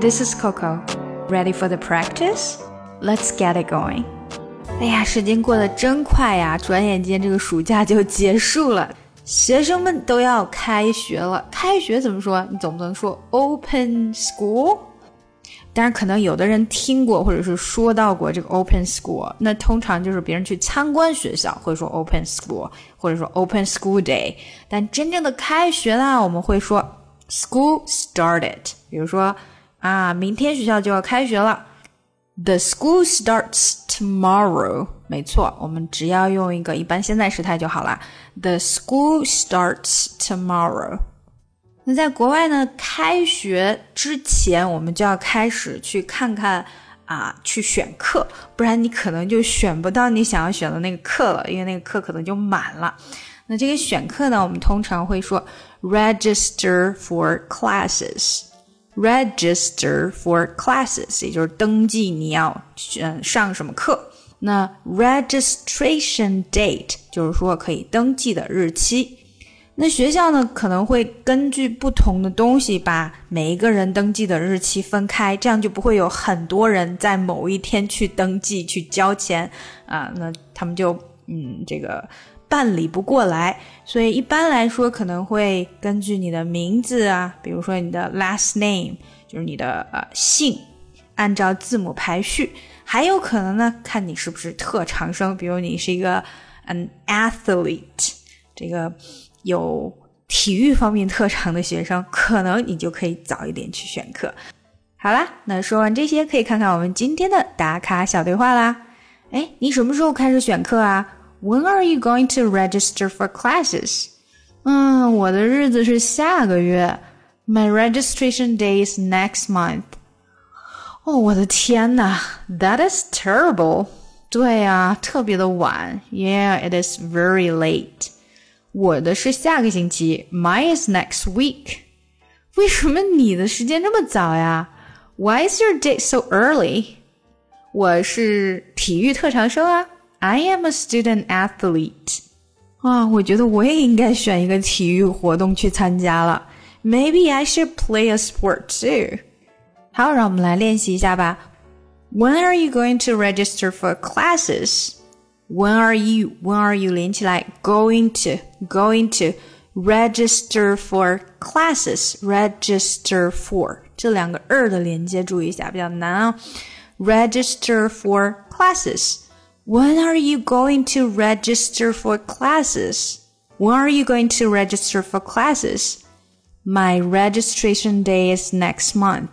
This is Coco. Ready for the practice? Let's get it going. 哎呀，时间过得真快呀！转眼间这个暑假就结束了，学生们都要开学了。开学怎么说？你总不能说 open school。当然，可能有的人听过或者是说到过这个 open school，那通常就是别人去参观学校会说 open school，或者说 open school day。但真正的开学呢，我们会说 school started。比如说啊，明天学校就要开学了。The school starts tomorrow。没错，我们只要用一个一般现在时态就好了。The school starts tomorrow。那在国外呢，开学之前我们就要开始去看看啊，去选课，不然你可能就选不到你想要选的那个课了，因为那个课可能就满了。那这个选课呢，我们通常会说 register for classes。Register for classes，也就是登记你要选上什么课。那 registration date 就是说可以登记的日期。那学校呢可能会根据不同的东西把每一个人登记的日期分开，这样就不会有很多人在某一天去登记去交钱啊。那他们就嗯这个。办理不过来，所以一般来说可能会根据你的名字啊，比如说你的 last name，就是你的呃姓，按照字母排序。还有可能呢，看你是不是特长生，比如你是一个 an athlete，这个有体育方面特长的学生，可能你就可以早一点去选课。好啦，那说完这些，可以看看我们今天的打卡小对话啦。哎，你什么时候开始选课啊 ？When are you going to register for classes? 嗯，我的日子是下个月。My registration day is next month. 哦，我的天呐，That is terrible. 对呀，特别的晚。Yeah, it is very late. 我的是下个星期。Mine is next week. 为什么你的时间这么早呀？Why is your date so early? 我是体育特长生啊。 I am a student athlete. 啊，我觉得我也应该选一个体育活动去参加了。Maybe I should play a sport too. 好，让我们来练习一下吧。When are you going to register for classes? When are you? When are you 连起来？Going to, going to register for classes. Register for 这两个 er 的连接注意一下，比较难啊。Register for classes. When are you going to register for classes? When are you going to register for classes? My registration day is next month.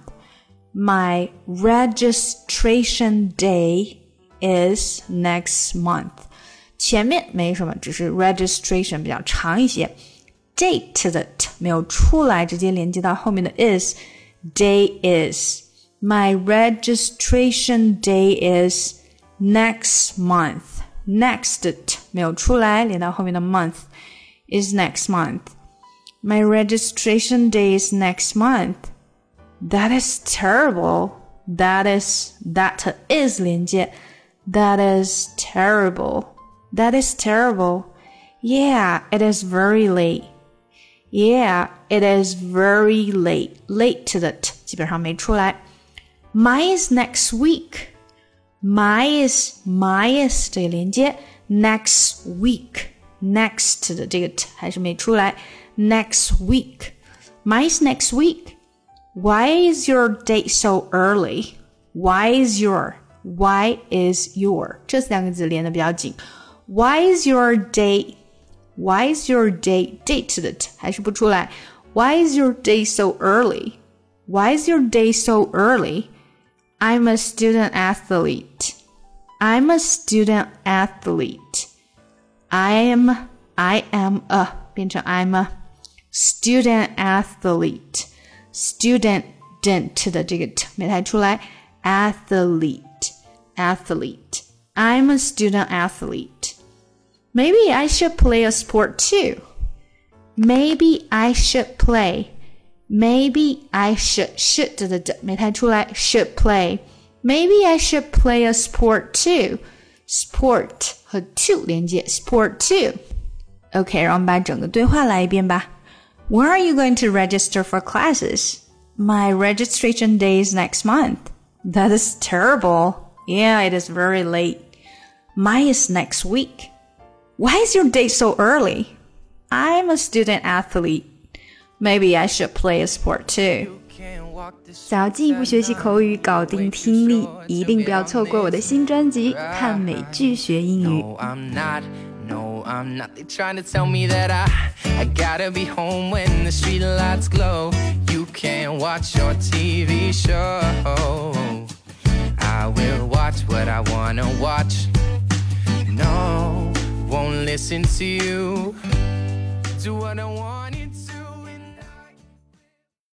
My registration day is next month. 前面没什么，只是 registration 比较长一些。date 的 t 没有出来，直接连接到后面的 is。Day is. My registration day is next month. Next 没有出来，连到后面的 month is next month. My registration day is next month. That is terrible. That is that is 连接。That is terrible. That is terrible. Yeah, it is very late. Yeah, it is very late. Late 的 t 基本上没出来。Mine is next week. My is my is 这个连接，next week next 的这个 t 还是没出来，next week my is next week. Why is your date so early? Why is your Why is your 这两个字连的比较紧。Why is your date? Why is your date date 的 t 还是不出来？Why is your day so early? Why is your day so early? I'm a student athlete. I'm a student athlete. I am I am a 变成 I'm a student athlete. Student dent 的这个 t 没太出来，athlete athlete. I'm a student athlete. Maybe I should play a sport too. Maybe I should play Maybe I should should 的的没太出来，should play. Maybe I should play a sport too. Sport 和 to 连接，sport too. OK，让我们把整个对话来一遍吧。When are you going to register for classes? My registration day is next month. That is terrible. Yeah, it is very late. Mine is next week. Why is your date so early? I'm a student athlete. Maybe I should play a sport too. 想要进一步学习口语，搞定听力，一定不要错过我的新专辑《看美剧学英语》。No, I'm not. They trying to tell me that I I gotta be home when the street lights glow. You can't watch your TV show. I will watch what I wanna watch. No, won't listen to you. Do what I want.